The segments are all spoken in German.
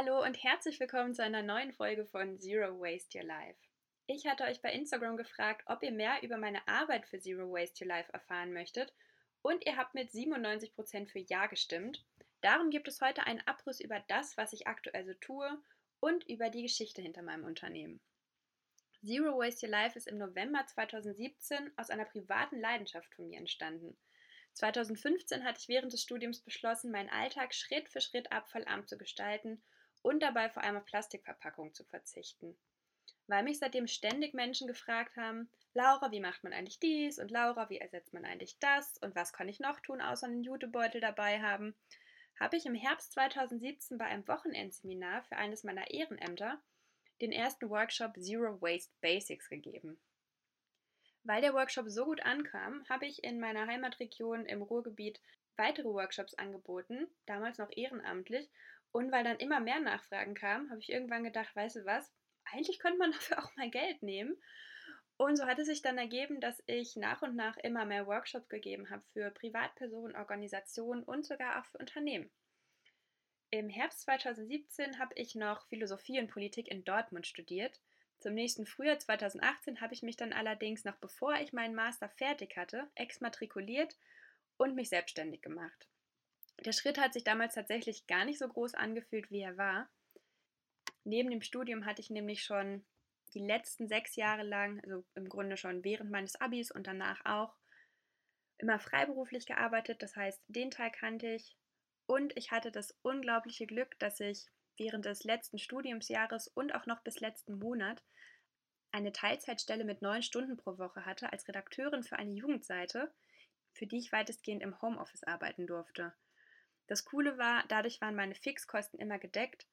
Hallo und herzlich willkommen zu einer neuen Folge von Zero Waste Your Life. Ich hatte euch bei Instagram gefragt, ob ihr mehr über meine Arbeit für Zero Waste Your Life erfahren möchtet und ihr habt mit 97% für Ja gestimmt. Darum gibt es heute einen Abriss über das, was ich aktuell so tue und über die Geschichte hinter meinem Unternehmen. Zero Waste Your Life ist im November 2017 aus einer privaten Leidenschaft von mir entstanden. 2015 hatte ich während des Studiums beschlossen, meinen Alltag Schritt für Schritt abfallarm zu gestalten und dabei vor allem auf Plastikverpackungen zu verzichten. Weil mich seitdem ständig Menschen gefragt haben, Laura, wie macht man eigentlich dies und Laura, wie ersetzt man eigentlich das und was kann ich noch tun, außer einen Jutebeutel dabei haben, habe ich im Herbst 2017 bei einem Wochenendseminar für eines meiner Ehrenämter den ersten Workshop Zero Waste Basics gegeben. Weil der Workshop so gut ankam, habe ich in meiner Heimatregion im Ruhrgebiet weitere Workshops angeboten, damals noch ehrenamtlich, und weil dann immer mehr Nachfragen kamen, habe ich irgendwann gedacht, weißt du was, eigentlich könnte man dafür auch mal Geld nehmen. Und so hat es sich dann ergeben, dass ich nach und nach immer mehr Workshops gegeben habe für Privatpersonen, Organisationen und sogar auch für Unternehmen. Im Herbst 2017 habe ich noch Philosophie und Politik in Dortmund studiert. Zum nächsten Frühjahr 2018 habe ich mich dann allerdings, noch bevor ich meinen Master fertig hatte, exmatrikuliert und mich selbstständig gemacht. Der Schritt hat sich damals tatsächlich gar nicht so groß angefühlt, wie er war. Neben dem Studium hatte ich nämlich schon die letzten sechs Jahre lang, also im Grunde schon während meines Abis und danach auch, immer freiberuflich gearbeitet. Das heißt, den Teil kannte ich. Und ich hatte das unglaubliche Glück, dass ich während des letzten Studiumsjahres und auch noch bis letzten Monat eine Teilzeitstelle mit neun Stunden pro Woche hatte als Redakteurin für eine Jugendseite, für die ich weitestgehend im Homeoffice arbeiten durfte. Das Coole war, dadurch waren meine Fixkosten immer gedeckt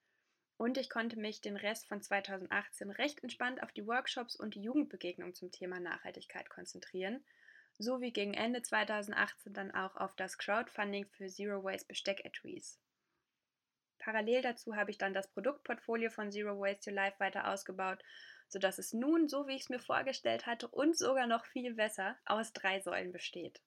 und ich konnte mich den Rest von 2018 recht entspannt auf die Workshops und die Jugendbegegnung zum Thema Nachhaltigkeit konzentrieren, sowie gegen Ende 2018 dann auch auf das Crowdfunding für Zero Waste Besteck-Etuis. Parallel dazu habe ich dann das Produktportfolio von Zero Waste Your Life weiter ausgebaut, sodass es nun, so wie ich es mir vorgestellt hatte und sogar noch viel besser, aus drei Säulen besteht.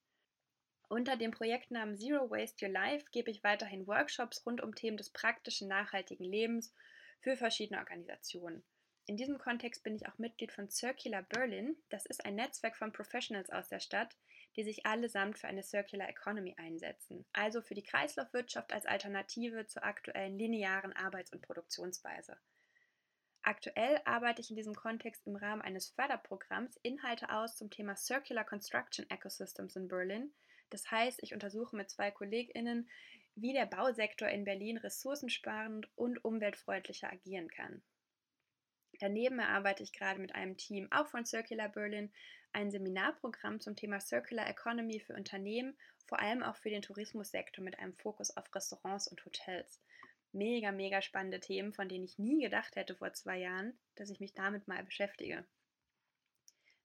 Unter dem Projektnamen Zero Waste Your Life gebe ich weiterhin Workshops rund um Themen des praktischen, nachhaltigen Lebens für verschiedene Organisationen. In diesem Kontext bin ich auch Mitglied von Circular Berlin. Das ist ein Netzwerk von Professionals aus der Stadt, die sich allesamt für eine Circular Economy einsetzen, also für die Kreislaufwirtschaft als Alternative zur aktuellen linearen Arbeits- und Produktionsweise. Aktuell arbeite ich in diesem Kontext im Rahmen eines Förderprogramms Inhalte aus zum Thema Circular Construction Ecosystems in Berlin, das heißt, ich untersuche mit zwei KollegInnen, wie der Bausektor in Berlin ressourcensparend und umweltfreundlicher agieren kann. Daneben erarbeite ich gerade mit einem Team, auch von Circular Berlin, ein Seminarprogramm zum Thema Circular Economy für Unternehmen, vor allem auch für den Tourismussektor mit einem Fokus auf Restaurants und Hotels. Mega, mega spannende Themen, von denen ich nie gedacht hätte vor zwei Jahren, dass ich mich damit mal beschäftige.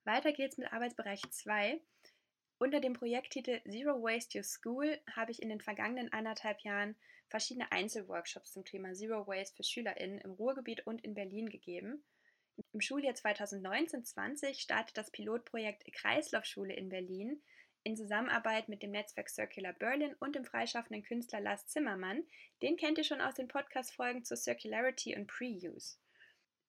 Weiter geht's mit Arbeitsbereich 2. Unter dem Projekttitel Zero Waste Your School habe ich in den vergangenen anderthalb Jahren verschiedene Einzelworkshops zum Thema Zero Waste für SchülerInnen im Ruhrgebiet und in Berlin gegeben. Im Schuljahr 2019-20 startet das Pilotprojekt Kreislaufschule in Berlin in Zusammenarbeit mit dem Netzwerk Circular Berlin und dem freischaffenden Künstler Lars Zimmermann. Den kennt ihr schon aus den Podcast-Folgen zur Circularity und Pre-Use.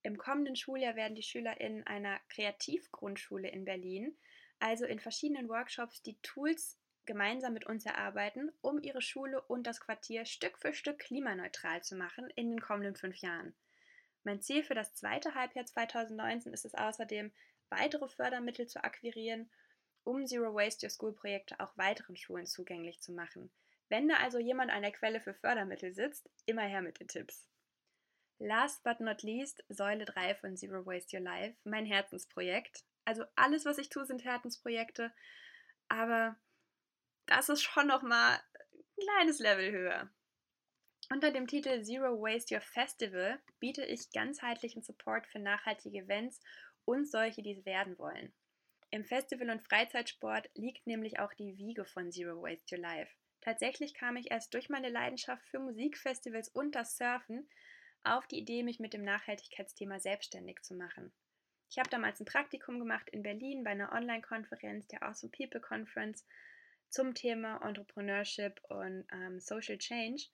Im kommenden Schuljahr werden die SchülerInnen einer Kreativgrundschule in Berlin also in verschiedenen Workshops die Tools gemeinsam mit uns erarbeiten, um ihre Schule und das Quartier Stück für Stück klimaneutral zu machen in den kommenden fünf Jahren. Mein Ziel für das zweite Halbjahr 2019 ist es außerdem, weitere Fördermittel zu akquirieren, um Zero Waste Your School Projekte auch weiteren Schulen zugänglich zu machen. Wenn da also jemand an der Quelle für Fördermittel sitzt, immer her mit den Tipps. Last but not least, Säule 3 von Zero Waste Your Life, mein Herzensprojekt. Also alles, was ich tue, sind Herzensprojekte. Aber das ist schon noch mal ein kleines Level höher. Unter dem Titel Zero Waste Your Festival biete ich ganzheitlichen Support für nachhaltige Events und solche, die es werden wollen. Im Festival- und Freizeitsport liegt nämlich auch die Wiege von Zero Waste Your Life. Tatsächlich kam ich erst durch meine Leidenschaft für Musikfestivals und das Surfen auf die Idee, mich mit dem Nachhaltigkeitsthema selbstständig zu machen. Ich habe damals ein Praktikum gemacht in Berlin bei einer Online-Konferenz, der Awesome People Conference, zum Thema Entrepreneurship und ähm, Social Change.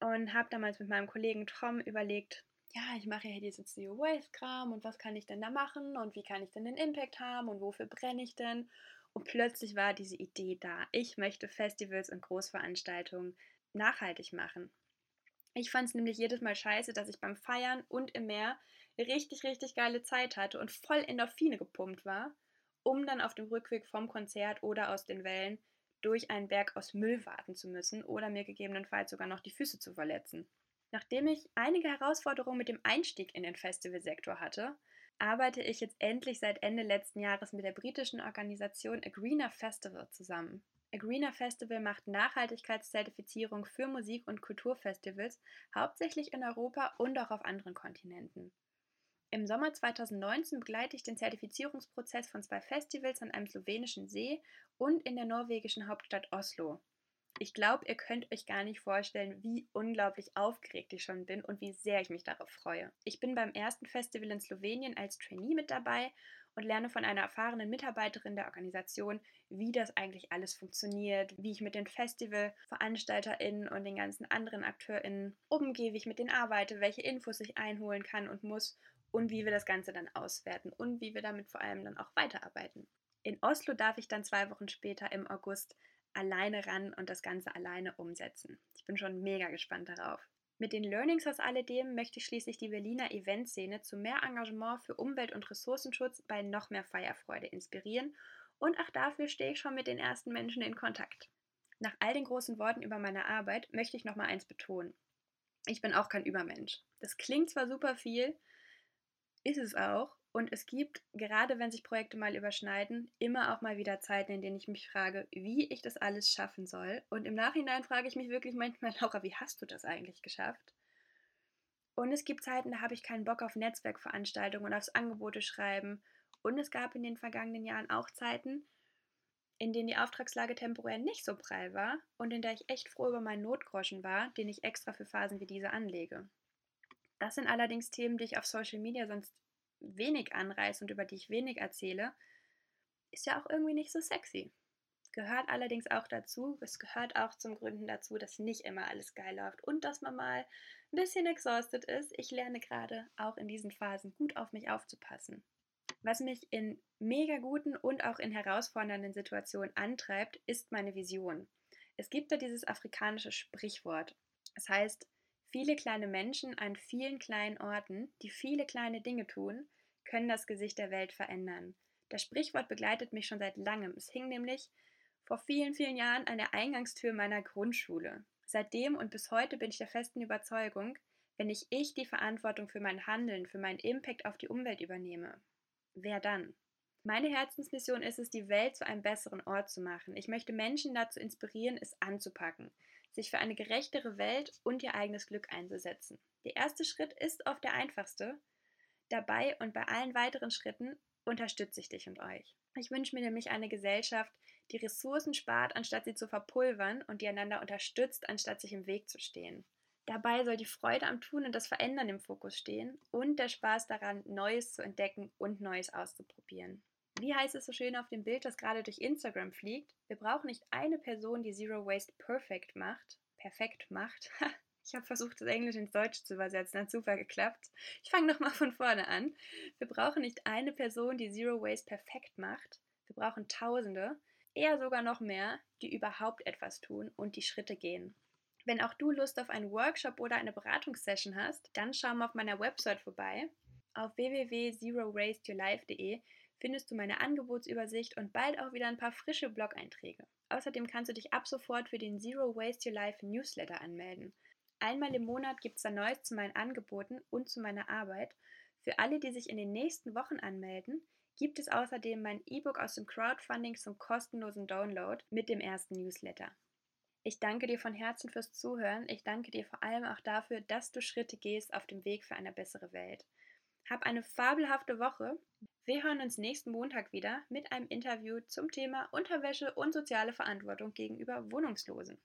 und habe damals mit meinem Kollegen Tom überlegt, ja, ich mache hier diesen Zero Waste Kram und was kann ich denn da machen und wie kann ich denn den Impact haben und wofür brenne ich denn? Und plötzlich war diese Idee da. Ich möchte Festivals und Großveranstaltungen nachhaltig machen. Ich fand es nämlich jedes Mal scheiße, dass ich beim Feiern und im Meer richtig, richtig geile Zeit hatte und voll Endorphine gepumpt war, um dann auf dem Rückweg vom Konzert oder aus den Wellen durch einen Berg aus Müll warten zu müssen oder mir gegebenenfalls sogar noch die Füße zu verletzen. Nachdem ich einige Herausforderungen mit dem Einstieg in den Festivalsektor hatte, arbeite ich jetzt endlich seit Ende letzten Jahres mit der britischen Organisation A Greener Festival zusammen. A Greener Festival macht Nachhaltigkeitszertifizierung für Musik- und Kulturfestivals, hauptsächlich in Europa und auch auf anderen Kontinenten. Im Sommer 2019 begleite ich den Zertifizierungsprozess von zwei Festivals an einem slowenischen See und in der norwegischen Hauptstadt Oslo. Ich glaube, ihr könnt euch gar nicht vorstellen, wie unglaublich aufgeregt ich schon bin und wie sehr ich mich darauf freue. Ich bin beim ersten Festival in Slowenien als Trainee mit dabei und lerne von einer erfahrenen Mitarbeiterin der Organisation, wie das eigentlich alles funktioniert, wie ich mit den Festivalveranstalterinnen und den ganzen anderen AkteurInnen umgehe, wie ich mit denen arbeite, welche Infos ich einholen kann und muss und wie wir das Ganze dann auswerten und wie wir damit vor allem dann auch weiterarbeiten. In Oslo darf ich dann zwei Wochen später im August alleine ran und das Ganze alleine umsetzen. Ich bin schon mega gespannt darauf. Mit den Learnings aus alledem möchte ich schließlich die Berliner Eventszene zu mehr Engagement für Umwelt- und Ressourcenschutz bei noch mehr Feierfreude inspirieren und auch dafür stehe ich schon mit den ersten Menschen in Kontakt. Nach all den großen Worten über meine Arbeit möchte ich noch mal eins betonen. Ich bin auch kein Übermensch. Das klingt zwar super viel, ist es auch, und es gibt, gerade wenn sich Projekte mal überschneiden, immer auch mal wieder Zeiten, in denen ich mich frage, wie ich das alles schaffen soll. Und im Nachhinein frage ich mich wirklich manchmal, Laura, wie hast du das eigentlich geschafft? Und es gibt Zeiten, da habe ich keinen Bock auf Netzwerkveranstaltungen und aufs Angebote schreiben. Und es gab in den vergangenen Jahren auch Zeiten, in denen die Auftragslage temporär nicht so prall war und in der ich echt froh über meinen Notgroschen war, den ich extra für Phasen wie diese anlege. Das sind allerdings Themen, die ich auf Social Media sonst wenig anreiße und über die ich wenig erzähle, ist ja auch irgendwie nicht so sexy. Gehört allerdings auch dazu, es gehört auch zum Gründen dazu, dass nicht immer alles geil läuft und dass man mal ein bisschen exhausted ist. Ich lerne gerade auch in diesen Phasen gut auf mich aufzupassen. Was mich in mega guten und auch in herausfordernden Situationen antreibt, ist meine Vision. Es gibt da dieses afrikanische Sprichwort. Es heißt, Viele kleine Menschen an vielen kleinen Orten, die viele kleine Dinge tun, können das Gesicht der Welt verändern. Das Sprichwort begleitet mich schon seit langem. Es hing nämlich vor vielen, vielen Jahren an der Eingangstür meiner Grundschule. Seitdem und bis heute bin ich der festen Überzeugung, wenn nicht ich die Verantwortung für mein Handeln, für meinen Impact auf die Umwelt übernehme, wer dann? Meine Herzensmission ist es, die Welt zu einem besseren Ort zu machen. Ich möchte Menschen dazu inspirieren, es anzupacken sich für eine gerechtere Welt und ihr eigenes Glück einzusetzen. Der erste Schritt ist oft der einfachste. Dabei und bei allen weiteren Schritten unterstütze ich dich und euch. Ich wünsche mir nämlich eine Gesellschaft, die Ressourcen spart, anstatt sie zu verpulvern und die einander unterstützt, anstatt sich im Weg zu stehen. Dabei soll die Freude am Tun und das Verändern im Fokus stehen und der Spaß daran, Neues zu entdecken und Neues auszuprobieren. Wie heißt es so schön auf dem Bild, das gerade durch Instagram fliegt? Wir brauchen nicht eine Person, die Zero Waste perfect macht. Perfekt macht. Ich habe versucht, das Englisch ins Deutsche zu übersetzen, hat super geklappt. Ich fange nochmal von vorne an. Wir brauchen nicht eine Person, die Zero Waste perfekt macht. Wir brauchen Tausende, eher sogar noch mehr, die überhaupt etwas tun und die Schritte gehen. Wenn auch du Lust auf einen Workshop oder eine Beratungssession hast, dann schau mal auf meiner Website vorbei. Auf www.zerowastyourlife.de findest du meine Angebotsübersicht und bald auch wieder ein paar frische Blog-Einträge. Außerdem kannst du dich ab sofort für den Zero Waste Your Life Newsletter anmelden. Einmal im Monat gibt es da Neues zu meinen Angeboten und zu meiner Arbeit. Für alle, die sich in den nächsten Wochen anmelden, gibt es außerdem mein E-Book aus dem Crowdfunding zum kostenlosen Download mit dem ersten Newsletter. Ich danke dir von Herzen fürs Zuhören. Ich danke dir vor allem auch dafür, dass du Schritte gehst auf dem Weg für eine bessere Welt. Hab eine fabelhafte Woche. Wir hören uns nächsten Montag wieder mit einem Interview zum Thema Unterwäsche und soziale Verantwortung gegenüber Wohnungslosen.